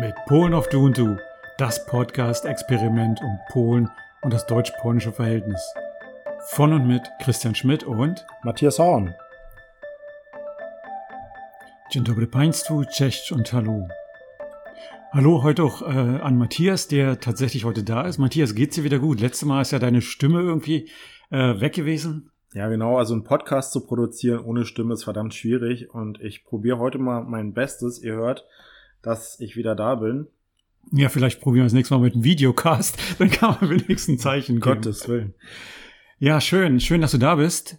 Mit Polen auf Du und Du, das Podcast-Experiment um Polen und das deutsch-polnische Verhältnis. Von und mit Christian Schmidt und Matthias Horn. Dzień dobry Państwu, cześć und hallo. Hallo heute auch äh, an Matthias, der tatsächlich heute da ist. Matthias, geht's dir wieder gut? Letztes Mal ist ja deine Stimme irgendwie äh, weg gewesen. Ja, genau. Also einen Podcast zu produzieren ohne Stimme ist verdammt schwierig und ich probiere heute mal mein Bestes. Ihr hört, dass ich wieder da bin. Ja, vielleicht probieren wir das nächste Mal mit einem Videocast. Dann kann man wenigstens ein Zeichen geben. Gottes Willen. Ja, schön. Schön, dass du da bist.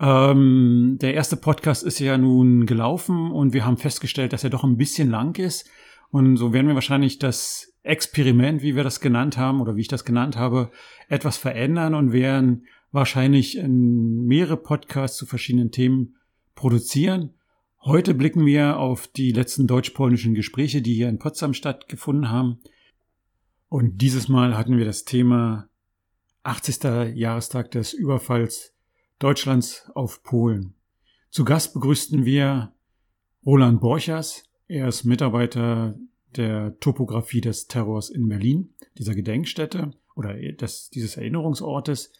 Ähm, der erste Podcast ist ja nun gelaufen und wir haben festgestellt, dass er doch ein bisschen lang ist. Und so werden wir wahrscheinlich das Experiment, wie wir das genannt haben oder wie ich das genannt habe, etwas verändern und werden wahrscheinlich mehrere Podcasts zu verschiedenen Themen produzieren. Heute blicken wir auf die letzten deutsch-polnischen Gespräche, die hier in Potsdam stattgefunden haben. Und dieses Mal hatten wir das Thema 80. Jahrestag des Überfalls Deutschlands auf Polen. Zu Gast begrüßten wir Roland Borchers. Er ist Mitarbeiter der Topographie des Terrors in Berlin, dieser Gedenkstätte oder des, dieses Erinnerungsortes.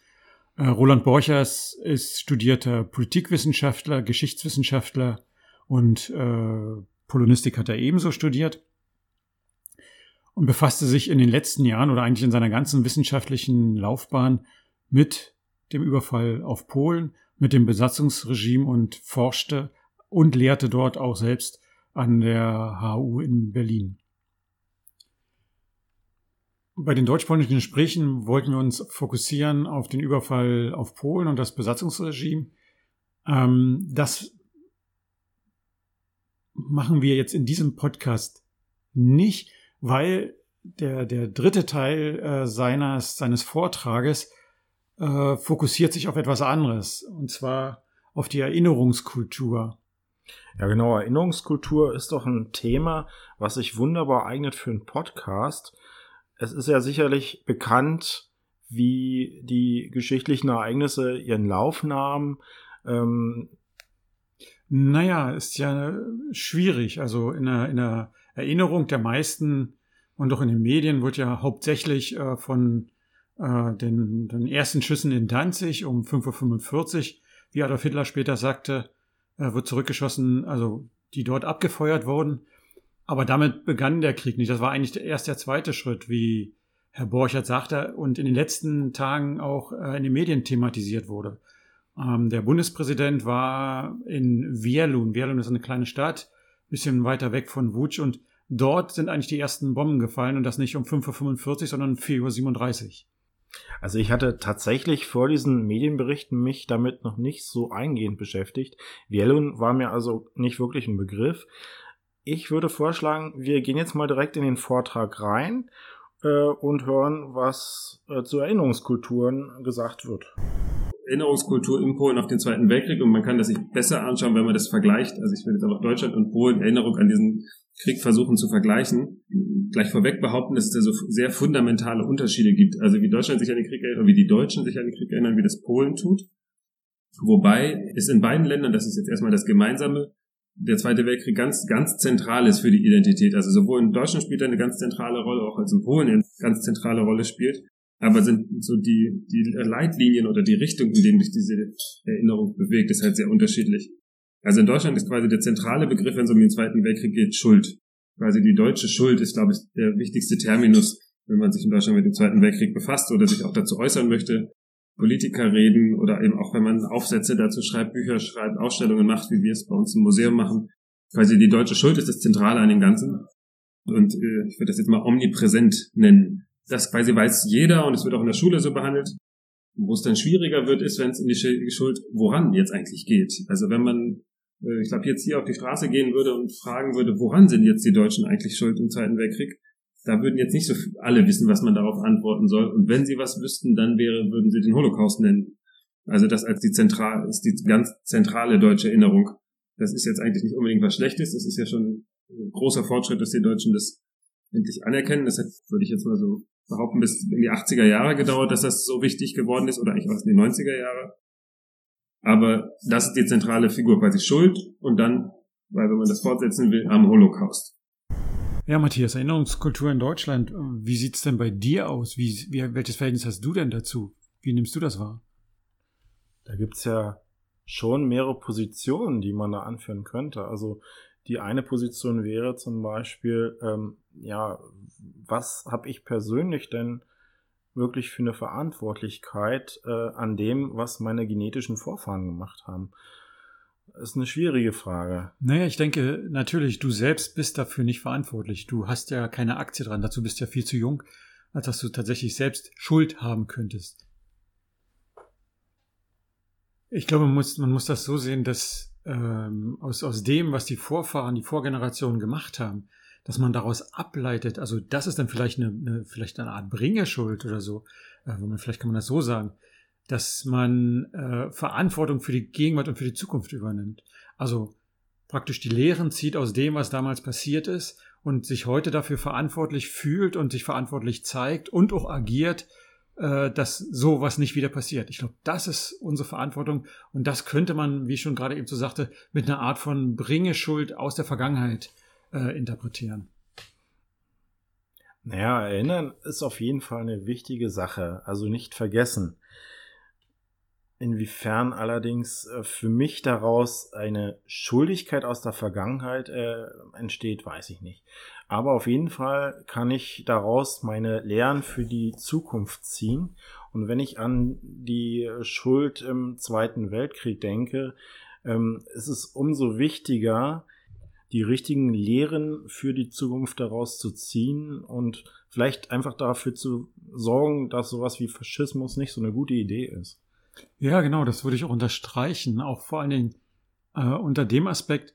Äh, Roland Borchers ist studierter Politikwissenschaftler, Geschichtswissenschaftler und äh, Polonistik hat er ebenso studiert und befasste sich in den letzten Jahren oder eigentlich in seiner ganzen wissenschaftlichen Laufbahn mit dem Überfall auf Polen, mit dem Besatzungsregime und forschte und lehrte dort auch selbst an der HU in Berlin. Bei den deutsch-polnischen Gesprächen wollten wir uns fokussieren auf den Überfall auf Polen und das Besatzungsregime. Ähm, das machen wir jetzt in diesem Podcast nicht, weil der, der dritte Teil äh, seines, seines Vortrages äh, fokussiert sich auf etwas anderes, und zwar auf die Erinnerungskultur. Ja, genau. Erinnerungskultur ist doch ein Thema, was sich wunderbar eignet für einen Podcast. Es ist ja sicherlich bekannt, wie die geschichtlichen Ereignisse ihren Lauf nahmen. Ähm, naja, ist ja schwierig. Also in der, in der Erinnerung der meisten und auch in den Medien wird ja hauptsächlich äh, von äh, den, den ersten Schüssen in Danzig um 5.45 Uhr, wie Adolf Hitler später sagte, äh, wird zurückgeschossen, also die dort abgefeuert wurden. Aber damit begann der Krieg nicht. Das war eigentlich erst der zweite Schritt, wie Herr Borchert sagte und in den letzten Tagen auch äh, in den Medien thematisiert wurde. Ähm, der Bundespräsident war in Wierlun. Wierlun ist eine kleine Stadt, bisschen weiter weg von Wutsch und dort sind eigentlich die ersten Bomben gefallen und das nicht um 5.45 Uhr, sondern um 4.37 Uhr. Also ich hatte tatsächlich vor diesen Medienberichten mich damit noch nicht so eingehend beschäftigt. Wierlun war mir also nicht wirklich ein Begriff. Ich würde vorschlagen, wir gehen jetzt mal direkt in den Vortrag rein äh, und hören, was äh, zu Erinnerungskulturen gesagt wird. Erinnerungskultur in Polen auf den Zweiten Weltkrieg und man kann das sich besser anschauen, wenn man das vergleicht. Also ich würde jetzt einfach Deutschland und Polen Erinnerung an diesen Krieg versuchen zu vergleichen. Gleich vorweg behaupten, dass es da so sehr fundamentale Unterschiede gibt. Also wie Deutschland sich an den Krieg erinnert, wie die Deutschen sich an den Krieg erinnern, wie das Polen tut. Wobei es in beiden Ländern, das ist jetzt erstmal das Gemeinsame, der Zweite Weltkrieg ganz, ganz zentral ist für die Identität. Also sowohl in Deutschland spielt er eine ganz zentrale Rolle, auch als in Polen eine ganz zentrale Rolle spielt aber sind so die, die Leitlinien oder die Richtung, in denen sich diese Erinnerung bewegt, ist halt sehr unterschiedlich. Also in Deutschland ist quasi der zentrale Begriff, wenn es um den Zweiten Weltkrieg geht, Schuld. Quasi die deutsche Schuld ist, glaube ich, der wichtigste Terminus, wenn man sich in Deutschland mit dem Zweiten Weltkrieg befasst oder sich auch dazu äußern möchte. Politiker reden oder eben auch wenn man Aufsätze dazu schreibt, Bücher schreibt, Ausstellungen macht, wie wir es bei uns im Museum machen. Quasi die deutsche Schuld ist das Zentrale an dem Ganzen. Und äh, ich würde das jetzt mal omnipräsent nennen das quasi weiß jeder und es wird auch in der Schule so behandelt. Wo es dann schwieriger wird, ist, wenn es um die Schuld, woran jetzt eigentlich geht. Also wenn man, äh, ich glaube, jetzt hier auf die Straße gehen würde und fragen würde, woran sind jetzt die Deutschen eigentlich schuld im Zweiten Weltkrieg, da würden jetzt nicht so alle wissen, was man darauf antworten soll. Und wenn sie was wüssten, dann wäre, würden sie den Holocaust nennen. Also das als die zentral, ist die ganz zentrale deutsche Erinnerung. Das ist jetzt eigentlich nicht unbedingt was Schlechtes. Das ist ja schon ein großer Fortschritt, dass die Deutschen das endlich anerkennen. Das würde ich jetzt mal so behaupten, bis in die 80er Jahre gedauert, dass das so wichtig geworden ist, oder eigentlich was in die 90er Jahre. Aber das ist die zentrale Figur quasi Schuld und dann, weil wenn man das fortsetzen will, am Holocaust. Ja, Matthias, Erinnerungskultur in Deutschland, wie sieht's denn bei dir aus? Wie, wie, welches Verhältnis hast du denn dazu? Wie nimmst du das wahr? Da gibt's ja schon mehrere Positionen, die man da anführen könnte. Also die eine Position wäre zum Beispiel, ähm, ja, was habe ich persönlich denn wirklich für eine Verantwortlichkeit äh, an dem, was meine genetischen Vorfahren gemacht haben? Ist eine schwierige Frage. Naja, ich denke, natürlich, du selbst bist dafür nicht verantwortlich. Du hast ja keine Aktie dran. Dazu bist du ja viel zu jung, als dass du tatsächlich selbst Schuld haben könntest. Ich glaube, man muss, man muss das so sehen, dass ähm, aus, aus dem, was die Vorfahren, die Vorgenerationen gemacht haben, dass man daraus ableitet, also das ist dann vielleicht eine, eine vielleicht eine Art Bringerschuld oder so, äh, vielleicht kann man das so sagen, dass man äh, Verantwortung für die Gegenwart und für die Zukunft übernimmt. Also praktisch die Lehren zieht aus dem, was damals passiert ist und sich heute dafür verantwortlich fühlt und sich verantwortlich zeigt und auch agiert, äh, dass sowas nicht wieder passiert. Ich glaube, das ist unsere Verantwortung und das könnte man, wie ich schon gerade eben so sagte, mit einer Art von Bringeschuld aus der Vergangenheit äh, interpretieren. Naja, erinnern ist auf jeden Fall eine wichtige Sache. Also nicht vergessen. Inwiefern allerdings äh, für mich daraus eine Schuldigkeit aus der Vergangenheit äh, entsteht, weiß ich nicht. Aber auf jeden Fall kann ich daraus meine Lehren für die Zukunft ziehen. Und wenn ich an die Schuld im Zweiten Weltkrieg denke, ähm, ist es umso wichtiger, die richtigen Lehren für die Zukunft daraus zu ziehen und vielleicht einfach dafür zu sorgen, dass sowas wie Faschismus nicht so eine gute Idee ist. Ja, genau, das würde ich auch unterstreichen. Auch vor allen Dingen äh, unter dem Aspekt,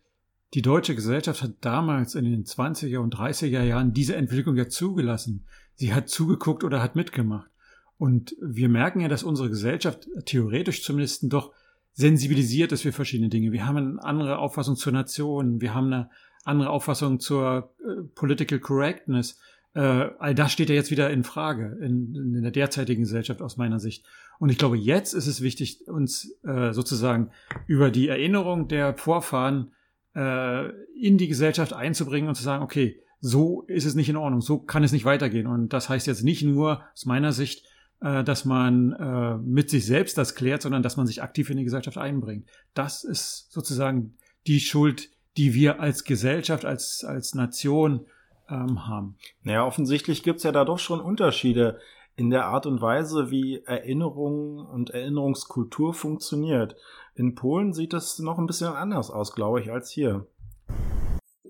die deutsche Gesellschaft hat damals in den 20er und 30er Jahren diese Entwicklung ja zugelassen. Sie hat zugeguckt oder hat mitgemacht. Und wir merken ja, dass unsere Gesellschaft theoretisch zumindest doch sensibilisiert ist für verschiedene Dinge. Wir haben eine andere Auffassung zur Nation, wir haben eine andere Auffassung zur äh, Political Correctness. Äh, all das steht ja jetzt wieder in Frage in, in, der derzeitigen Gesellschaft aus meiner Sicht. Und ich glaube, jetzt ist es wichtig, uns äh, sozusagen über die Erinnerung der Vorfahren äh, in die Gesellschaft einzubringen und zu sagen, okay, so ist es nicht in Ordnung, so kann es nicht weitergehen. Und das heißt jetzt nicht nur aus meiner Sicht, äh, dass man äh, mit sich selbst das klärt, sondern dass man sich aktiv in die Gesellschaft einbringt. Das ist sozusagen die Schuld, die wir als Gesellschaft, als, als Nation ähm, haben. Naja, offensichtlich gibt's ja da doch schon Unterschiede in der Art und Weise, wie Erinnerung und Erinnerungskultur funktioniert. In Polen sieht das noch ein bisschen anders aus, glaube ich, als hier.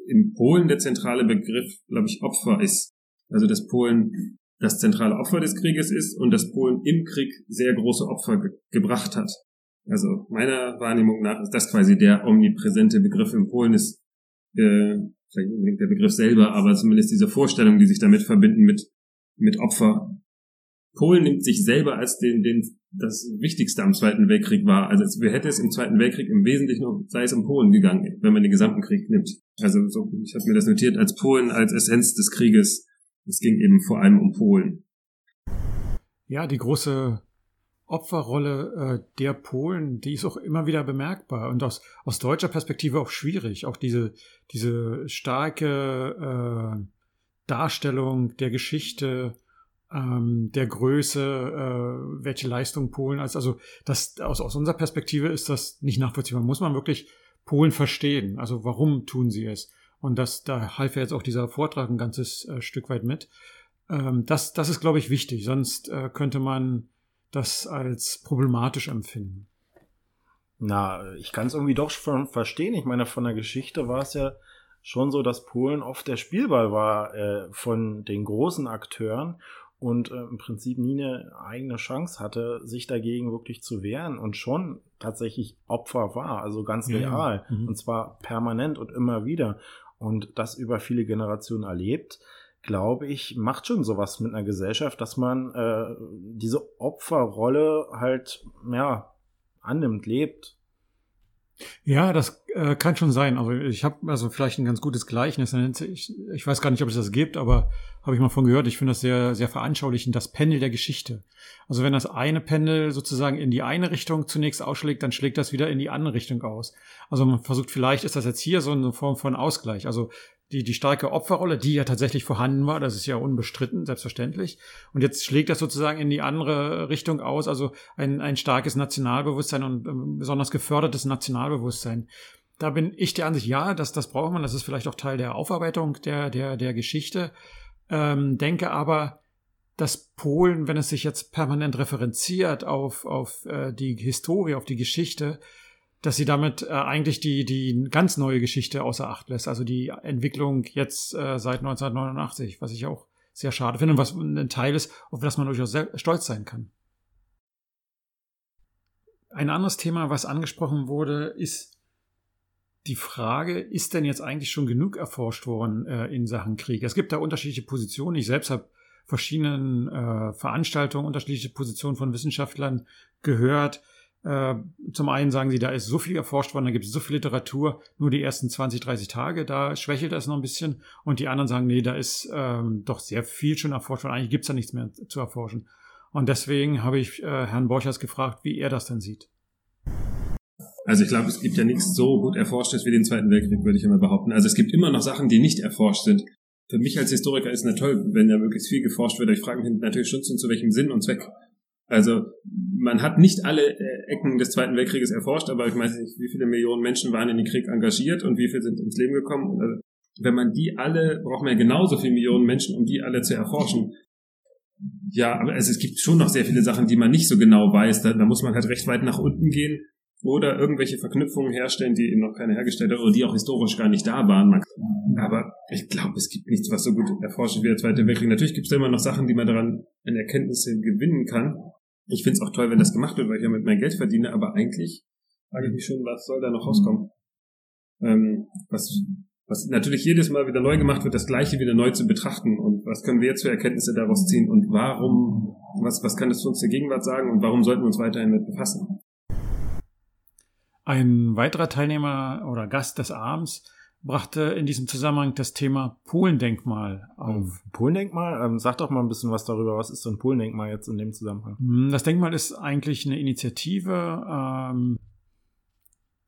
In Polen der zentrale Begriff, glaube ich, Opfer ist. Also dass Polen das zentrale Opfer des Krieges ist und dass Polen im Krieg sehr große Opfer ge gebracht hat. Also meiner Wahrnehmung nach ist das quasi der omnipräsente Begriff in Polen ist äh, vielleicht unbedingt der Begriff selber, aber zumindest diese Vorstellung, die sich damit verbinden mit mit Opfer. Polen nimmt sich selber als den, den das Wichtigste am Zweiten Weltkrieg war. Also wir hätte es im Zweiten Weltkrieg im Wesentlichen um, sei es um Polen gegangen, wenn man den gesamten Krieg nimmt. Also so, ich habe mir das notiert als Polen als Essenz des Krieges es ging eben vor allem um Polen. Ja, die große Opferrolle äh, der Polen, die ist auch immer wieder bemerkbar und aus, aus deutscher Perspektive auch schwierig. Auch diese, diese starke äh, Darstellung der Geschichte, ähm, der Größe, äh, welche Leistung Polen als, also das aus, aus unserer Perspektive ist das nicht nachvollziehbar. Muss man wirklich Polen verstehen? Also warum tun sie es? Und das, da half ja jetzt auch dieser Vortrag ein ganzes äh, Stück weit mit. Ähm, das, das ist, glaube ich, wichtig. Sonst äh, könnte man das als problematisch empfinden. Na, ich kann es irgendwie doch schon verstehen. Ich meine, von der Geschichte war es ja schon so, dass Polen oft der Spielball war äh, von den großen Akteuren und äh, im Prinzip nie eine eigene Chance hatte, sich dagegen wirklich zu wehren und schon tatsächlich Opfer war, also ganz real ja, mhm. und zwar permanent und immer wieder und das über viele Generationen erlebt, glaube ich, macht schon sowas mit einer Gesellschaft, dass man äh, diese Opferrolle halt ja annimmt, lebt. Ja, das äh, kann schon sein. Also ich habe also vielleicht ein ganz gutes Gleichnis. Ich, ich weiß gar nicht, ob es das gibt, aber habe ich mal von gehört. Ich finde das sehr, sehr veranschaulichend, das Pendel der Geschichte. Also wenn das eine Pendel sozusagen in die eine Richtung zunächst ausschlägt, dann schlägt das wieder in die andere Richtung aus. Also man versucht, vielleicht ist das jetzt hier so eine Form von Ausgleich. Also die, die starke Opferrolle, die ja tatsächlich vorhanden war, das ist ja unbestritten, selbstverständlich. Und jetzt schlägt das sozusagen in die andere Richtung aus, also ein, ein starkes Nationalbewusstsein und ähm, besonders gefördertes Nationalbewusstsein. Da bin ich der Ansicht, ja, das, das braucht man, das ist vielleicht auch Teil der Aufarbeitung der, der, der Geschichte. Ähm, denke aber, dass Polen, wenn es sich jetzt permanent referenziert auf, auf äh, die Historie, auf die Geschichte, dass sie damit äh, eigentlich die, die ganz neue Geschichte außer Acht lässt. Also die Entwicklung jetzt äh, seit 1989, was ich auch sehr schade finde und was ein Teil ist, auf das man durchaus stolz sein kann. Ein anderes Thema, was angesprochen wurde, ist die Frage, ist denn jetzt eigentlich schon genug erforscht worden äh, in Sachen Krieg? Es gibt da unterschiedliche Positionen. Ich selbst habe verschiedenen äh, Veranstaltungen, unterschiedliche Positionen von Wissenschaftlern gehört. Äh, zum einen sagen sie, da ist so viel erforscht worden, da gibt es so viel Literatur, nur die ersten 20, 30 Tage, da schwächelt das noch ein bisschen. Und die anderen sagen, nee, da ist ähm, doch sehr viel schon erforscht worden, eigentlich gibt es da nichts mehr zu erforschen. Und deswegen habe ich äh, Herrn Borchers gefragt, wie er das dann sieht. Also ich glaube, es gibt ja nichts so gut erforschtes wie den Zweiten Weltkrieg, würde ich immer behaupten. Also es gibt immer noch Sachen, die nicht erforscht sind. Für mich als Historiker ist es natürlich toll, wenn da möglichst viel geforscht wird. Ich frage mich natürlich schon, zu welchem Sinn und Zweck. Also man hat nicht alle äh, Ecken des Zweiten Weltkrieges erforscht, aber ich weiß nicht, wie viele Millionen Menschen waren in den Krieg engagiert und wie viele sind ums Leben gekommen. Also, wenn man die alle, braucht man ja genauso viele Millionen Menschen, um die alle zu erforschen. Ja, aber also es gibt schon noch sehr viele Sachen, die man nicht so genau weiß. Da, da muss man halt recht weit nach unten gehen oder irgendwelche Verknüpfungen herstellen, die eben noch keine hergestellt hat oder die auch historisch gar nicht da waren. Aber ich glaube, es gibt nichts, was so gut erforscht wie der Zweite Weltkrieg. Natürlich gibt es immer noch Sachen, die man daran in Erkenntnisse gewinnen kann. Ich finde es auch toll, wenn das gemacht wird, weil ich ja mit mehr Geld verdiene, aber eigentlich frage ich mich schon, was soll da noch rauskommen? Ähm, was, was natürlich jedes Mal wieder neu gemacht wird, das Gleiche wieder neu zu betrachten und was können wir jetzt für Erkenntnisse daraus ziehen und warum, was, was kann das zu uns der Gegenwart sagen und warum sollten wir uns weiterhin mit befassen? Ein weiterer Teilnehmer oder Gast des Abends brachte in diesem Zusammenhang das Thema Polendenkmal auf. Hm, Polendenkmal? Ähm, sag doch mal ein bisschen was darüber. Was ist so ein Polendenkmal jetzt in dem Zusammenhang? Hm, das Denkmal ist eigentlich eine Initiative. Ähm,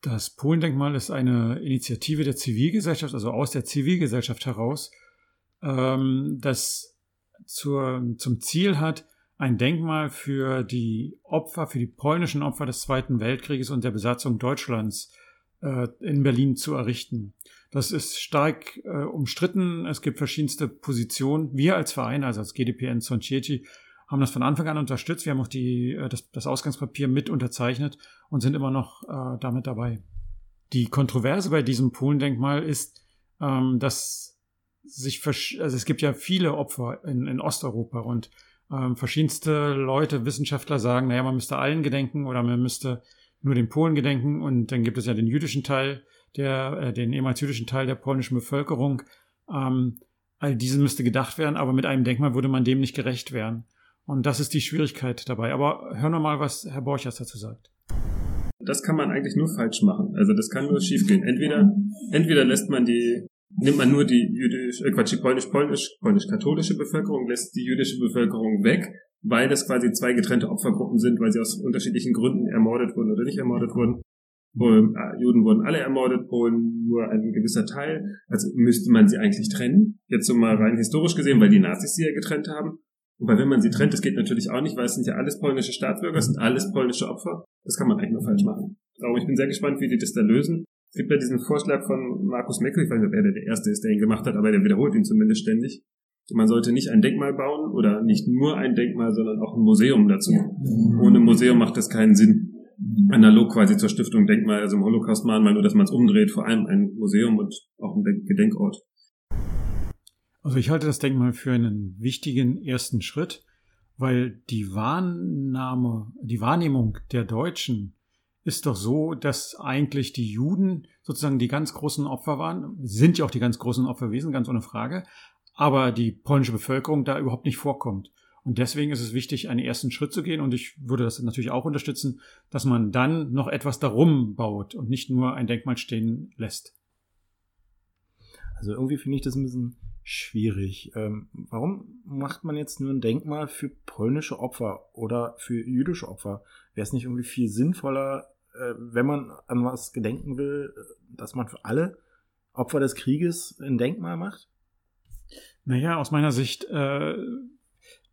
das Polendenkmal ist eine Initiative der Zivilgesellschaft, also aus der Zivilgesellschaft heraus, ähm, das zur, zum Ziel hat, ein Denkmal für die Opfer, für die polnischen Opfer des Zweiten Weltkrieges und der Besatzung Deutschlands in Berlin zu errichten. Das ist stark äh, umstritten. Es gibt verschiedenste Positionen. Wir als Verein, also als GDPN Zoncieci, haben das von Anfang an unterstützt. Wir haben auch die, äh, das, das Ausgangspapier mit unterzeichnet und sind immer noch äh, damit dabei. Die Kontroverse bei diesem Polendenkmal ist, ähm, dass sich, also es gibt ja viele Opfer in, in Osteuropa und ähm, verschiedenste Leute, Wissenschaftler sagen, naja, man müsste allen gedenken oder man müsste nur den Polen gedenken und dann gibt es ja den jüdischen Teil der, äh, den ehemals jüdischen Teil der polnischen Bevölkerung. Ähm, all diese müsste gedacht werden, aber mit einem Denkmal würde man dem nicht gerecht werden. Und das ist die Schwierigkeit dabei. Aber hören wir mal, was Herr Borchers dazu sagt. Das kann man eigentlich nur falsch machen. Also das kann nur schiefgehen. Entweder, entweder lässt man die, nimmt man nur die jüdisch, äh Quatsch, die polnisch-polnisch, polnisch-katholische Bevölkerung, lässt die jüdische Bevölkerung weg, weil das quasi zwei getrennte Opfergruppen sind, weil sie aus unterschiedlichen Gründen ermordet wurden oder nicht ermordet wurden. Polen, äh, Juden wurden alle ermordet, Polen nur ein gewisser Teil. Also müsste man sie eigentlich trennen. Jetzt so mal rein historisch gesehen, weil die Nazis sie ja getrennt haben. Wobei, wenn man sie trennt, das geht natürlich auch nicht, weil es sind ja alles polnische Staatsbürger, es sind alles polnische Opfer. Das kann man eigentlich nur falsch machen. Aber ich bin sehr gespannt, wie die das da lösen. Es gibt ja diesen Vorschlag von Markus Meckel, ich weiß nicht, ob er der Erste ist, der ihn gemacht hat, aber der wiederholt ihn zumindest ständig. Man sollte nicht ein Denkmal bauen oder nicht nur ein Denkmal, sondern auch ein Museum dazu. Ohne Museum macht das keinen Sinn analog quasi zur Stiftung Denkmal, also im Holocaust-Mahnmal, nur dass man es umdreht, vor allem ein Museum und auch ein Gedenkort. Also ich halte das Denkmal für einen wichtigen ersten Schritt, weil die Wahrnahme, die Wahrnehmung der Deutschen ist doch so, dass eigentlich die Juden sozusagen die ganz großen Opfer waren, sind ja auch die ganz großen Opfer gewesen, ganz ohne Frage, aber die polnische Bevölkerung da überhaupt nicht vorkommt. Und deswegen ist es wichtig, einen ersten Schritt zu gehen. Und ich würde das natürlich auch unterstützen, dass man dann noch etwas darum baut und nicht nur ein Denkmal stehen lässt. Also irgendwie finde ich das ein bisschen schwierig. Ähm, warum macht man jetzt nur ein Denkmal für polnische Opfer oder für jüdische Opfer? Wäre es nicht irgendwie viel sinnvoller, äh, wenn man an was gedenken will, dass man für alle Opfer des Krieges ein Denkmal macht? Naja, aus meiner Sicht, äh,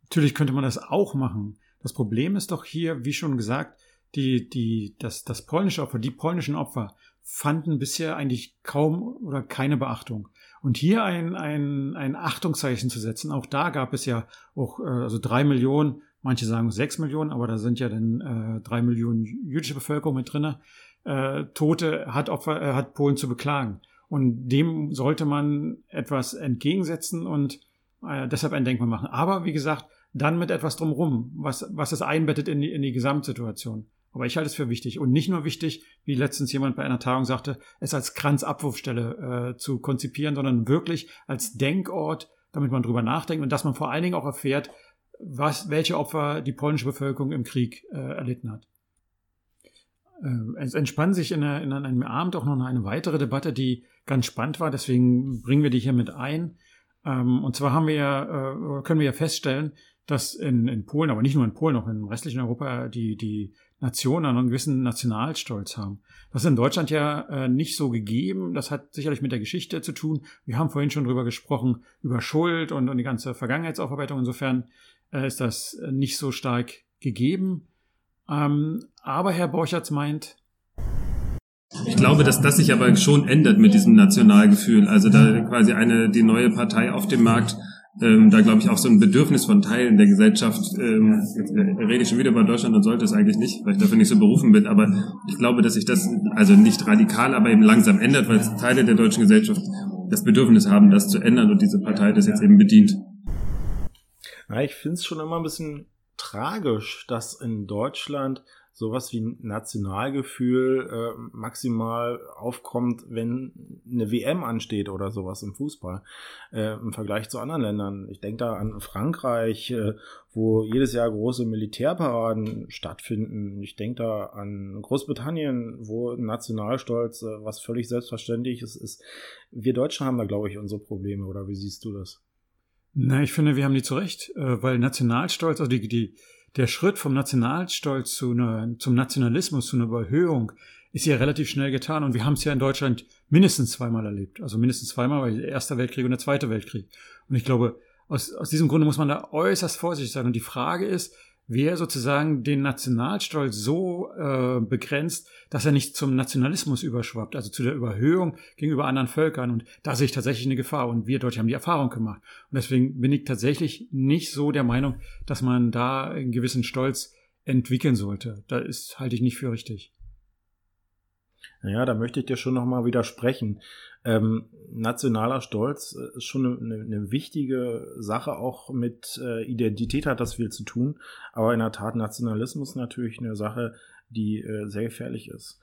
natürlich könnte man das auch machen. Das Problem ist doch hier, wie schon gesagt, die, die, das, das polnische Opfer, die polnischen Opfer fanden bisher eigentlich kaum oder keine Beachtung. Und hier ein, ein, ein Achtungszeichen zu setzen, auch da gab es ja auch äh, also drei Millionen, manche sagen sechs Millionen, aber da sind ja dann äh, drei Millionen jüdische Bevölkerung mit drinne. Äh, Tote hat Opfer, äh, hat Polen zu beklagen. Und dem sollte man etwas entgegensetzen und äh, deshalb ein Denkmal machen. Aber wie gesagt, dann mit etwas drumherum, was, was es einbettet in die, in die Gesamtsituation. Aber ich halte es für wichtig. Und nicht nur wichtig, wie letztens jemand bei einer Tagung sagte, es als Kranzabwurfstelle äh, zu konzipieren, sondern wirklich als Denkort, damit man drüber nachdenkt und dass man vor allen Dingen auch erfährt, was, welche Opfer die polnische Bevölkerung im Krieg äh, erlitten hat. Äh, es entspann sich in, einer, in einem Abend auch noch eine weitere Debatte, die ganz spannend war. Deswegen bringen wir die hier mit ein. Ähm, und zwar haben wir ja, äh, können wir ja feststellen, dass in, in Polen, aber nicht nur in Polen, auch im restlichen Europa die, die Nationen einen gewissen Nationalstolz haben. Das ist in Deutschland ja äh, nicht so gegeben. Das hat sicherlich mit der Geschichte zu tun. Wir haben vorhin schon drüber gesprochen, über Schuld und, und die ganze Vergangenheitsaufarbeitung. Insofern äh, ist das nicht so stark gegeben. Ähm, aber Herr Borchertz meint, ich glaube, dass das sich aber schon ändert mit diesem Nationalgefühl. Also da quasi eine, die neue Partei auf dem Markt ähm, da glaube ich auch so ein Bedürfnis von Teilen der Gesellschaft, ähm, jetzt äh, rede ich schon wieder über Deutschland und sollte es eigentlich nicht, weil ich dafür nicht so berufen bin, aber ich glaube, dass sich das also nicht radikal, aber eben langsam ändert, weil Teile der deutschen Gesellschaft das Bedürfnis haben, das zu ändern und diese Partei das jetzt eben bedient. Ja, ich finde es schon immer ein bisschen tragisch, dass in Deutschland sowas wie Nationalgefühl äh, maximal aufkommt, wenn eine WM ansteht oder sowas im Fußball äh, im Vergleich zu anderen Ländern. Ich denke da an Frankreich, äh, wo jedes Jahr große Militärparaden stattfinden. Ich denke da an Großbritannien, wo Nationalstolz äh, was völlig selbstverständliches ist. Wir Deutschen haben da, glaube ich, unsere Probleme. Oder wie siehst du das? Na, ich finde, wir haben die zu Recht, äh, weil Nationalstolz, also die, die der Schritt vom Nationalstolz zu einer, zum Nationalismus, zu einer Überhöhung, ist ja relativ schnell getan. Und wir haben es ja in Deutschland mindestens zweimal erlebt. Also mindestens zweimal, weil der Erste Weltkrieg und der Zweite Weltkrieg. Und ich glaube, aus, aus diesem Grunde muss man da äußerst vorsichtig sein. Und die Frage ist, wer sozusagen den Nationalstolz so äh, begrenzt, dass er nicht zum Nationalismus überschwappt, also zu der Überhöhung gegenüber anderen Völkern. Und da sehe ich tatsächlich eine Gefahr. Und wir Deutsche haben die Erfahrung gemacht. Und deswegen bin ich tatsächlich nicht so der Meinung, dass man da einen gewissen Stolz entwickeln sollte. Da halte ich nicht für richtig. Naja, da möchte ich dir schon nochmal widersprechen. Ähm, nationaler Stolz äh, ist schon eine, eine, wichtige Sache, auch mit äh, Identität hat das viel zu tun, aber in der Tat Nationalismus natürlich eine Sache, die äh, sehr gefährlich ist.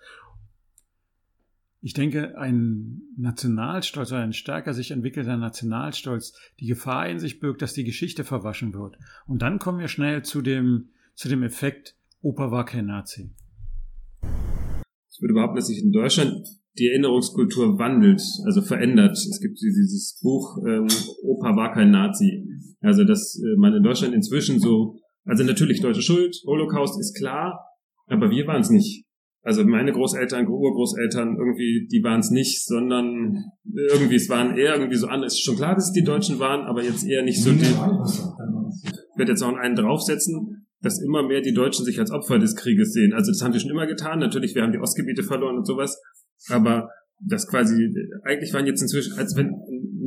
Ich denke, ein Nationalstolz oder ein stärker sich entwickelter Nationalstolz die Gefahr in sich birgt, dass die Geschichte verwaschen wird. Und dann kommen wir schnell zu dem, zu dem Effekt, Opa war kein Nazi. Ich würde behaupten, dass sich in Deutschland die Erinnerungskultur wandelt, also verändert. Es gibt dieses Buch ähm, Opa war kein Nazi. Also dass äh, man in Deutschland inzwischen so, also natürlich deutsche Schuld, Holocaust ist klar, aber wir waren es nicht. Also meine Großeltern, Urgroßeltern, irgendwie, die waren es nicht, sondern irgendwie, es waren eher irgendwie so anders. Ist schon klar, dass es die Deutschen waren, aber jetzt eher nicht so die. Ich werde jetzt noch einen draufsetzen, dass immer mehr die Deutschen sich als Opfer des Krieges sehen. Also das haben wir schon immer getan. Natürlich, wir haben die Ostgebiete verloren und sowas. Aber das quasi, eigentlich waren jetzt inzwischen, als wenn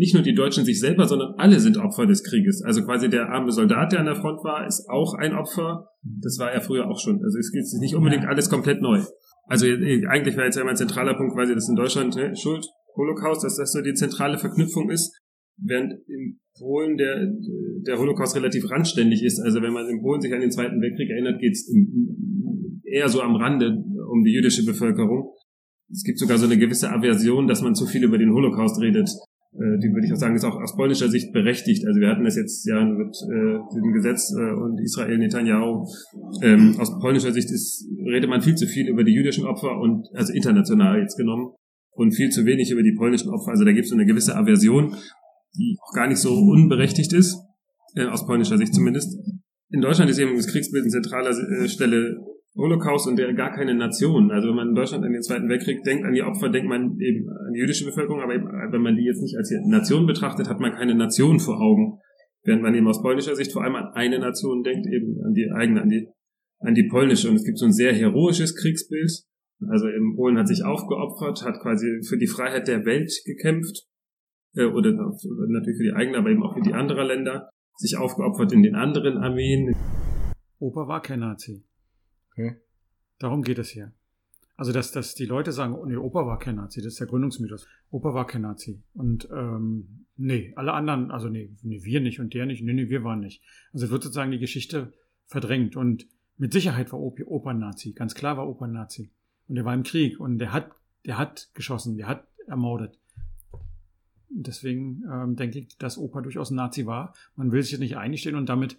nicht nur die Deutschen sich selber, sondern alle sind Opfer des Krieges. Also quasi der arme Soldat, der an der Front war, ist auch ein Opfer. Das war er früher auch schon. Also es ist nicht unbedingt alles komplett neu. Also äh, eigentlich war jetzt ja mein zentraler Punkt quasi, dass in Deutschland ne, Schuld, Holocaust, dass das so die zentrale Verknüpfung ist, während in Polen der, der Holocaust relativ randständig ist. Also wenn man in Polen sich an den Zweiten Weltkrieg erinnert, geht es eher so am Rande um die jüdische Bevölkerung. Es gibt sogar so eine gewisse Aversion, dass man zu viel über den Holocaust redet. äh, die würde ich auch sagen, ist auch aus polnischer Sicht berechtigt. Also wir hatten das jetzt ja mit äh, diesem Gesetz äh, und Israel Netanyahu. Ähm, aus polnischer Sicht ist, redet man viel zu viel über die jüdischen Opfer und also international jetzt genommen und viel zu wenig über die polnischen Opfer. Also da gibt es so eine gewisse Aversion, die auch gar nicht so unberechtigt ist, äh, aus polnischer Sicht zumindest. In Deutschland ist eben das Kriegsbild an zentraler äh, Stelle Holocaust und der gar keine Nation. Also wenn man in Deutschland an den Zweiten Weltkrieg denkt, an die Opfer, denkt man eben an die jüdische Bevölkerung, aber eben, wenn man die jetzt nicht als Nation betrachtet, hat man keine Nation vor Augen. Während man eben aus polnischer Sicht vor allem an eine Nation denkt, eben an die eigene, an die, an die polnische. Und es gibt so ein sehr heroisches Kriegsbild. Also eben Polen hat sich aufgeopfert, hat quasi für die Freiheit der Welt gekämpft, äh, oder natürlich für die eigene, aber eben auch für die anderen Länder, sich aufgeopfert in den anderen Armeen. Opa war kein Nazi. Okay. Darum geht es hier. Also, dass, dass die Leute sagen, oh, nee, Opa war kein Nazi, das ist der Gründungsmythos. Opa war kein Nazi. Und ähm, nee, alle anderen, also nee, nee, wir nicht und der nicht, nee, nee, wir waren nicht. Also wird sozusagen die Geschichte verdrängt. Und mit Sicherheit war Opa ein Nazi. Ganz klar war Opa Nazi. Und er war im Krieg und der hat, der hat geschossen, der hat ermordet. Deswegen ähm, denke ich, dass Opa durchaus ein Nazi war. Man will sich jetzt nicht einstehen und damit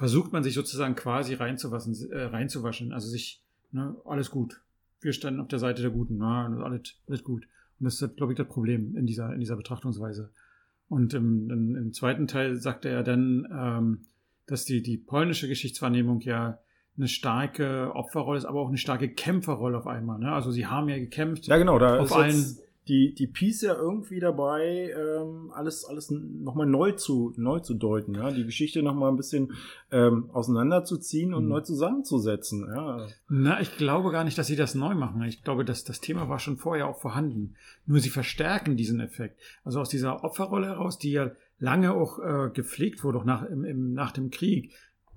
versucht man sich sozusagen quasi reinzuwaschen, äh, reinzuwaschen. Also sich, ne, alles gut. Wir standen auf der Seite der Guten, na, alles, alles gut. Und das ist, glaube ich, das Problem in dieser, in dieser Betrachtungsweise. Und im, im, im zweiten Teil sagte er dann, ähm, dass die, die polnische Geschichtswahrnehmung ja eine starke Opferrolle ist, aber auch eine starke Kämpferrolle auf einmal. Ne? Also sie haben ja gekämpft. Ja, genau, da auf allen die, die Peace ja irgendwie dabei, ähm, alles, alles nochmal neu zu, neu zu deuten, ja, die Geschichte nochmal ein bisschen ähm, auseinanderzuziehen und mhm. neu zusammenzusetzen, ja. Na, ich glaube gar nicht, dass sie das neu machen. Ich glaube, dass das Thema war schon vorher auch vorhanden. Nur sie verstärken diesen Effekt. Also aus dieser Opferrolle heraus, die ja lange auch äh, gepflegt wurde, auch nach, im, im, nach dem Krieg,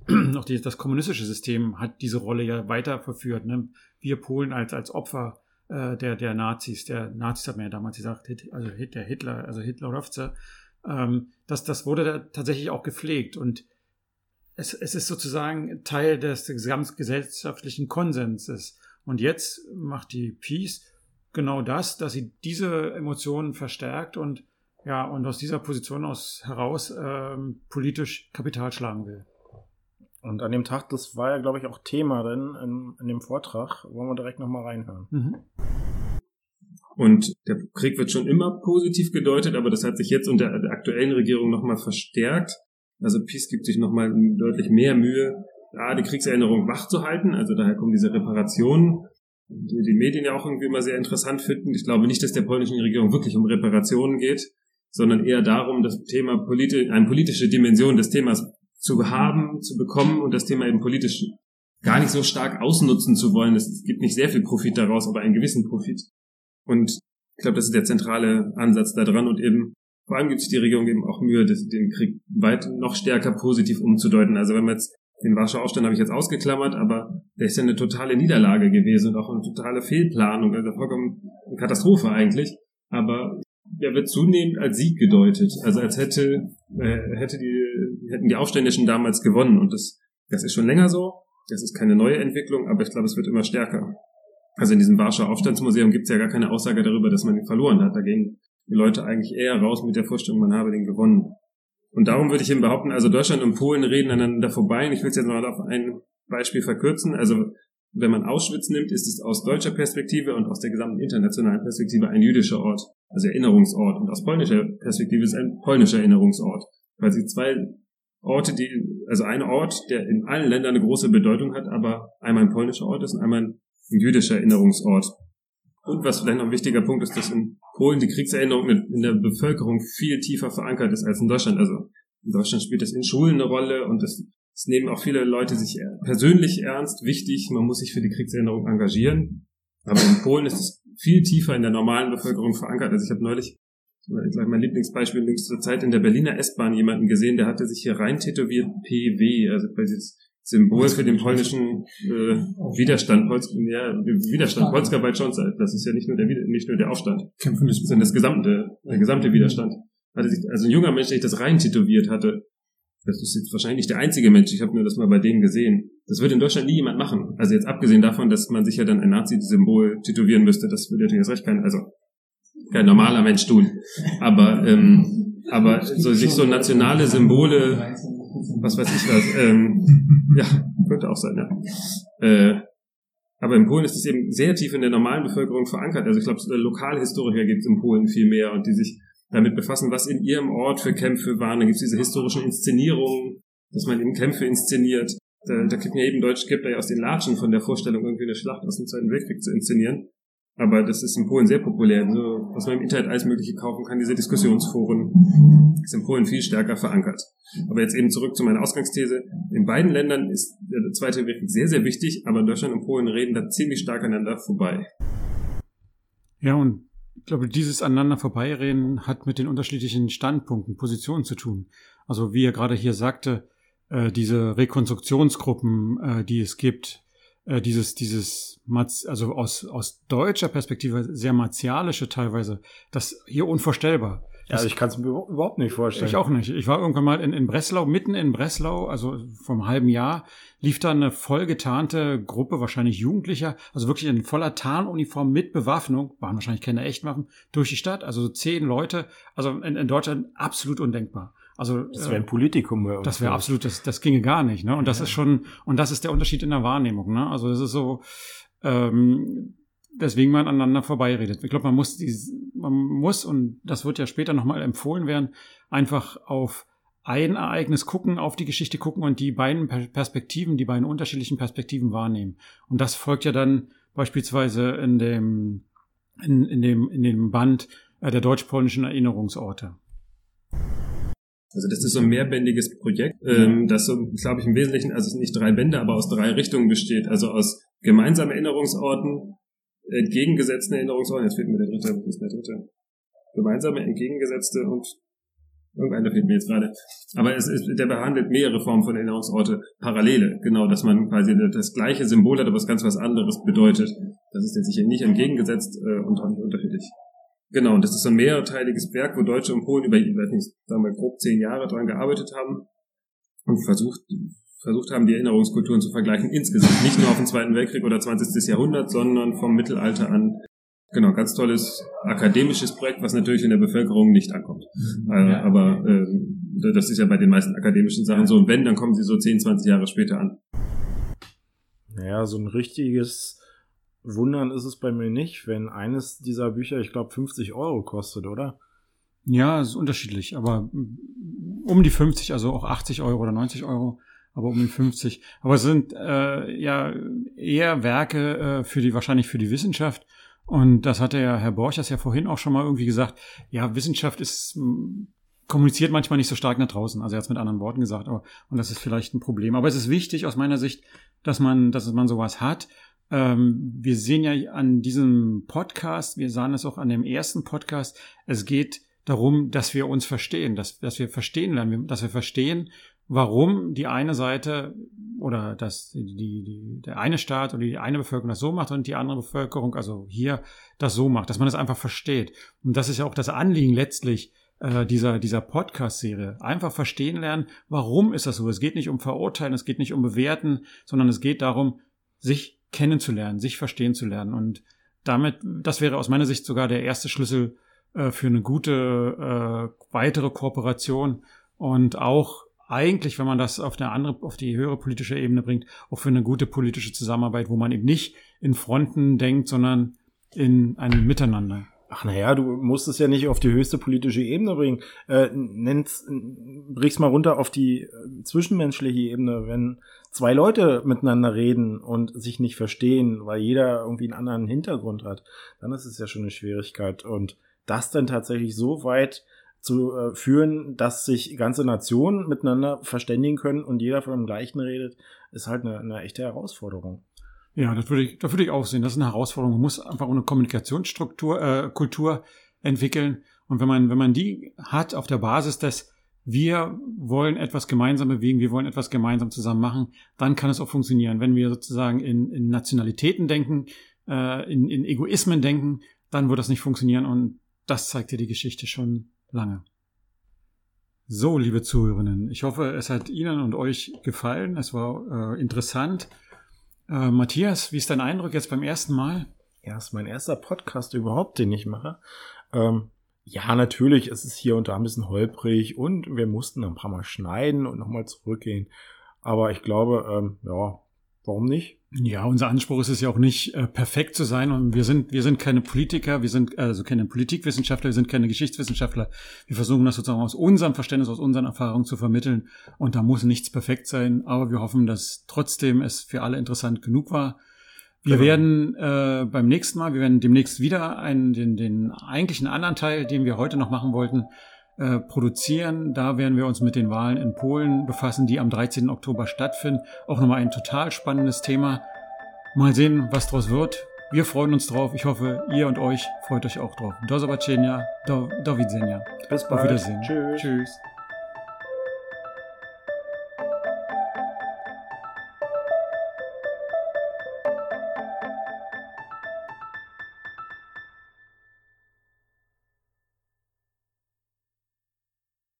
noch die, das kommunistische System hat diese Rolle ja weiter verführt. Ne? Wir Polen als, als Opfer äh, der, der Nazis, der Nazis hat man ja damals gesagt, also der Hitler, also Hitlerowze, ähm, das, das wurde da tatsächlich auch gepflegt und es, es ist sozusagen Teil des gesamtgesellschaftlichen Konsenses. Und jetzt macht die Peace genau das, dass sie diese Emotionen verstärkt und ja, und aus dieser Position aus heraus ähm, politisch Kapital schlagen will. Und an dem Tag, das war ja, glaube ich, auch Thema denn in, in dem Vortrag. Wollen wir direkt nochmal reinhören. Mhm. Und der Krieg wird schon immer positiv gedeutet, aber das hat sich jetzt unter der aktuellen Regierung nochmal verstärkt. Also Peace gibt sich nochmal deutlich mehr Mühe, da die Kriegserinnerung wach zu halten. Also daher kommen diese Reparationen, die die Medien ja auch irgendwie immer sehr interessant finden. Ich glaube nicht, dass der polnischen Regierung wirklich um Reparationen geht, sondern eher darum, das Thema politi eine politische Dimension des Themas zu haben, zu bekommen und das Thema eben politisch gar nicht so stark ausnutzen zu wollen. Es gibt nicht sehr viel Profit daraus, aber einen gewissen Profit. Und ich glaube, das ist der zentrale Ansatz da dran und eben vor allem gibt sich die Regierung eben auch Mühe, den Krieg weit noch stärker positiv umzudeuten. Also wenn man jetzt den Warschauer Aufstand habe ich jetzt ausgeklammert, aber der ist ja eine totale Niederlage gewesen und auch eine totale Fehlplanung, also vollkommen eine Katastrophe eigentlich. Aber der wird zunehmend als Sieg gedeutet, also als hätte, äh, hätte die, hätten die Aufständischen damals gewonnen. Und das, das ist schon länger so. Das ist keine neue Entwicklung, aber ich glaube, es wird immer stärker. Also in diesem Warschauer Aufstandsmuseum gibt es ja gar keine Aussage darüber, dass man ihn verloren hat. Da gehen die Leute eigentlich eher raus mit der Vorstellung, man habe den gewonnen. Und darum würde ich eben behaupten, also Deutschland und Polen reden aneinander vorbei. Und ich will es jetzt mal auf ein Beispiel verkürzen. Also wenn man Auschwitz nimmt, ist es aus deutscher Perspektive und aus der gesamten internationalen Perspektive ein jüdischer Ort, also Erinnerungsort. Und aus polnischer Perspektive ist es ein polnischer Erinnerungsort. Quasi zwei Orte, die, also ein Ort, der in allen Ländern eine große Bedeutung hat, aber einmal ein polnischer Ort ist und einmal ein jüdischer Erinnerungsort. Und was vielleicht noch ein wichtiger Punkt ist, dass in Polen die Kriegserinnerung in der Bevölkerung viel tiefer verankert ist als in Deutschland. Also in Deutschland spielt das in Schulen eine Rolle und das es nehmen auch viele Leute sich persönlich ernst, wichtig, man muss sich für die Kriegserinnerung engagieren. Aber in Polen ist es viel tiefer in der normalen Bevölkerung verankert. Also ich habe neulich, gleich mein Lieblingsbeispiel in jüngster Zeit in der Berliner S-Bahn jemanden gesehen, der hatte sich hier rein tätowiert PW, also quasi das Symbol für den polnischen äh, Widerstand, Polz, ja, Widerstand, Polska schon, das ist ja nicht nur der nicht nur der Aufstand, sondern das gesamte, der gesamte Widerstand. Also ein junger Mensch, der sich das rein tätowiert hatte, das ist jetzt wahrscheinlich der einzige Mensch, ich habe nur das mal bei denen gesehen. Das würde in Deutschland nie jemand machen. Also jetzt abgesehen davon, dass man sich ja dann ein Nazi-Symbol tätowieren müsste, das würde natürlich erst recht keiner. Also kein normaler Mensch tun. Aber, ähm, aber so, sich so nationale Symbole, was weiß ich was, ähm, ja, könnte auch sein, ja. Äh, aber in Polen ist es eben sehr tief in der normalen Bevölkerung verankert. Also ich glaube, Lokalhistoriker gibt es in Polen viel mehr und die sich damit befassen, was in ihrem Ort für Kämpfe waren. Dann gibt es diese historischen Inszenierungen, dass man eben Kämpfe inszeniert. Da, da kriegt ja eben Deutsch gibt ja aus den Latschen von der Vorstellung, irgendwie eine Schlacht aus dem Zweiten Weltkrieg zu inszenieren. Aber das ist in Polen sehr populär. Also, was man im Internet alles Mögliche kaufen kann, diese Diskussionsforen, ist in Polen viel stärker verankert. Aber jetzt eben zurück zu meiner Ausgangsthese. In beiden Ländern ist der Zweite Weltkrieg sehr, sehr wichtig, aber Deutschland und Polen reden da ziemlich stark aneinander vorbei. Ja, und ich glaube, dieses aneinander vorbeireden hat mit den unterschiedlichen Standpunkten, Positionen zu tun. Also wie er gerade hier sagte, äh, diese Rekonstruktionsgruppen, äh, die es gibt, äh, dieses, dieses, also aus, aus deutscher Perspektive sehr martialische teilweise, das hier unvorstellbar. Ja, also ich kann es mir überhaupt nicht vorstellen. Ich auch nicht. Ich war irgendwann mal in, in Breslau, mitten in Breslau, also vom halben Jahr, lief da eine voll getarnte Gruppe, wahrscheinlich Jugendlicher, also wirklich in voller Tarnuniform mit Bewaffnung, waren wahrscheinlich keine Echtwaffen, durch die Stadt, also zehn Leute, also in, in Deutschland absolut undenkbar. Also das wäre ein Politikum. Äh, das wäre absolut, das, das ginge gar nicht. Ne? Und das ja. ist schon, und das ist der Unterschied in der Wahrnehmung. Ne? Also das ist so, ähm, deswegen man aneinander vorbeiredet. Ich glaube, man muss die, man muss, und das wird ja später nochmal empfohlen werden, einfach auf ein Ereignis gucken, auf die Geschichte gucken und die beiden Perspektiven, die beiden unterschiedlichen Perspektiven wahrnehmen. Und das folgt ja dann beispielsweise in dem, in, in dem, in dem Band äh, der deutsch-polnischen Erinnerungsorte. Also das ist so ein mehrbändiges Projekt, ähm, das so, glaube ich, im Wesentlichen, also es sind nicht drei Bände, aber aus drei Richtungen besteht. Also aus gemeinsamen Erinnerungsorten, entgegengesetzten Erinnerungsorten, jetzt fehlt mir der dritte, was ist der dritte? Gemeinsame, entgegengesetzte und irgendeiner fehlt mir jetzt gerade. Aber es ist, der behandelt mehrere Formen von Erinnerungsorte, Parallele, genau, dass man quasi das gleiche Symbol hat, aber was ganz was anderes bedeutet. Das ist jetzt sicher nicht entgegengesetzt äh, und auch nicht unterschiedlich. Genau, und das ist so ein mehrteiliges Werk, wo Deutsche und Polen über, ich weiß nicht, sagen wir grob zehn Jahre dran gearbeitet haben und versucht, versucht haben, die Erinnerungskulturen zu vergleichen insgesamt. Nicht nur auf den Zweiten Weltkrieg oder 20. Jahrhundert, sondern vom Mittelalter an. Genau, ganz tolles akademisches Projekt, was natürlich in der Bevölkerung nicht ankommt. Mhm. Äh, aber äh, das ist ja bei den meisten akademischen Sachen so. Und wenn, dann kommen sie so 10, 20 Jahre später an. Naja, so ein richtiges wundern ist es bei mir nicht, wenn eines dieser Bücher, ich glaube, 50 Euro kostet, oder? Ja, ist unterschiedlich, aber um die 50, also auch 80 Euro oder 90 Euro, aber um die 50. Aber es sind äh, ja eher Werke äh, für die, wahrscheinlich für die Wissenschaft. Und das hatte ja Herr Borchers ja vorhin auch schon mal irgendwie gesagt. Ja, Wissenschaft ist kommuniziert manchmal nicht so stark nach draußen. Also er hat es mit anderen Worten gesagt, aber, und das ist vielleicht ein Problem. Aber es ist wichtig aus meiner Sicht, dass man, dass man sowas hat ähm, wir sehen ja an diesem Podcast, wir sahen es auch an dem ersten Podcast, es geht darum, dass wir uns verstehen, dass, dass wir verstehen lernen, dass wir verstehen, warum die eine Seite oder dass die, die, der eine Staat oder die eine Bevölkerung das so macht und die andere Bevölkerung, also hier, das so macht, dass man das einfach versteht. Und das ist ja auch das Anliegen letztlich äh, dieser, dieser Podcast-Serie. Einfach verstehen lernen, warum ist das so. Es geht nicht um Verurteilen, es geht nicht um Bewerten, sondern es geht darum, sich kennenzulernen, sich verstehen zu lernen. Und damit, das wäre aus meiner Sicht sogar der erste Schlüssel äh, für eine gute äh, weitere Kooperation und auch eigentlich, wenn man das auf eine andere, auf die höhere politische Ebene bringt, auch für eine gute politische Zusammenarbeit, wo man eben nicht in Fronten denkt, sondern in einem Miteinander. Ach naja, du musst es ja nicht auf die höchste politische Ebene bringen. Äh, nenn's, brich's mal runter auf die äh, zwischenmenschliche Ebene. Wenn zwei Leute miteinander reden und sich nicht verstehen, weil jeder irgendwie einen anderen Hintergrund hat, dann ist es ja schon eine Schwierigkeit. Und das dann tatsächlich so weit zu äh, führen, dass sich ganze Nationen miteinander verständigen können und jeder von dem gleichen redet, ist halt eine, eine echte Herausforderung. Ja, das würde ich, das würde ich auch sehen. Das ist eine Herausforderung. Man muss einfach eine Kommunikationsstruktur, äh, Kultur entwickeln. Und wenn man, wenn man die hat auf der Basis des, wir wollen etwas gemeinsam bewegen, wir wollen etwas gemeinsam zusammen machen, dann kann es auch funktionieren. Wenn wir sozusagen in, in Nationalitäten denken, äh, in, in Egoismen denken, dann wird das nicht funktionieren. Und das zeigt ja die Geschichte schon lange. So, liebe Zuhörerinnen, ich hoffe, es hat Ihnen und euch gefallen. Es war äh, interessant. Äh, Matthias, wie ist dein Eindruck jetzt beim ersten Mal? Ja, ist mein erster Podcast überhaupt, den ich mache. Ähm, ja, natürlich, es ist hier und da ein bisschen holprig und wir mussten ein paar Mal schneiden und nochmal zurückgehen. Aber ich glaube, ähm, ja, warum nicht? Ja, unser Anspruch ist es ja auch nicht, äh, perfekt zu sein. Und wir sind, wir sind keine Politiker, wir sind also keine Politikwissenschaftler, wir sind keine Geschichtswissenschaftler. Wir versuchen das sozusagen aus unserem Verständnis, aus unseren Erfahrungen zu vermitteln. Und da muss nichts perfekt sein. Aber wir hoffen, dass trotzdem es für alle interessant genug war. Wir genau. werden äh, beim nächsten Mal, wir werden demnächst wieder einen, den, den eigentlichen anderen Teil, den wir heute noch machen wollten, äh, produzieren. Da werden wir uns mit den Wahlen in Polen befassen, die am 13. Oktober stattfinden. Auch nochmal ein total spannendes Thema. Mal sehen, was draus wird. Wir freuen uns drauf. Ich hoffe, ihr und euch freut euch auch drauf. Do zobaczenia. Do, do widzenia. Bis bald. Auf Wiedersehen. Tschüss. Tschüss.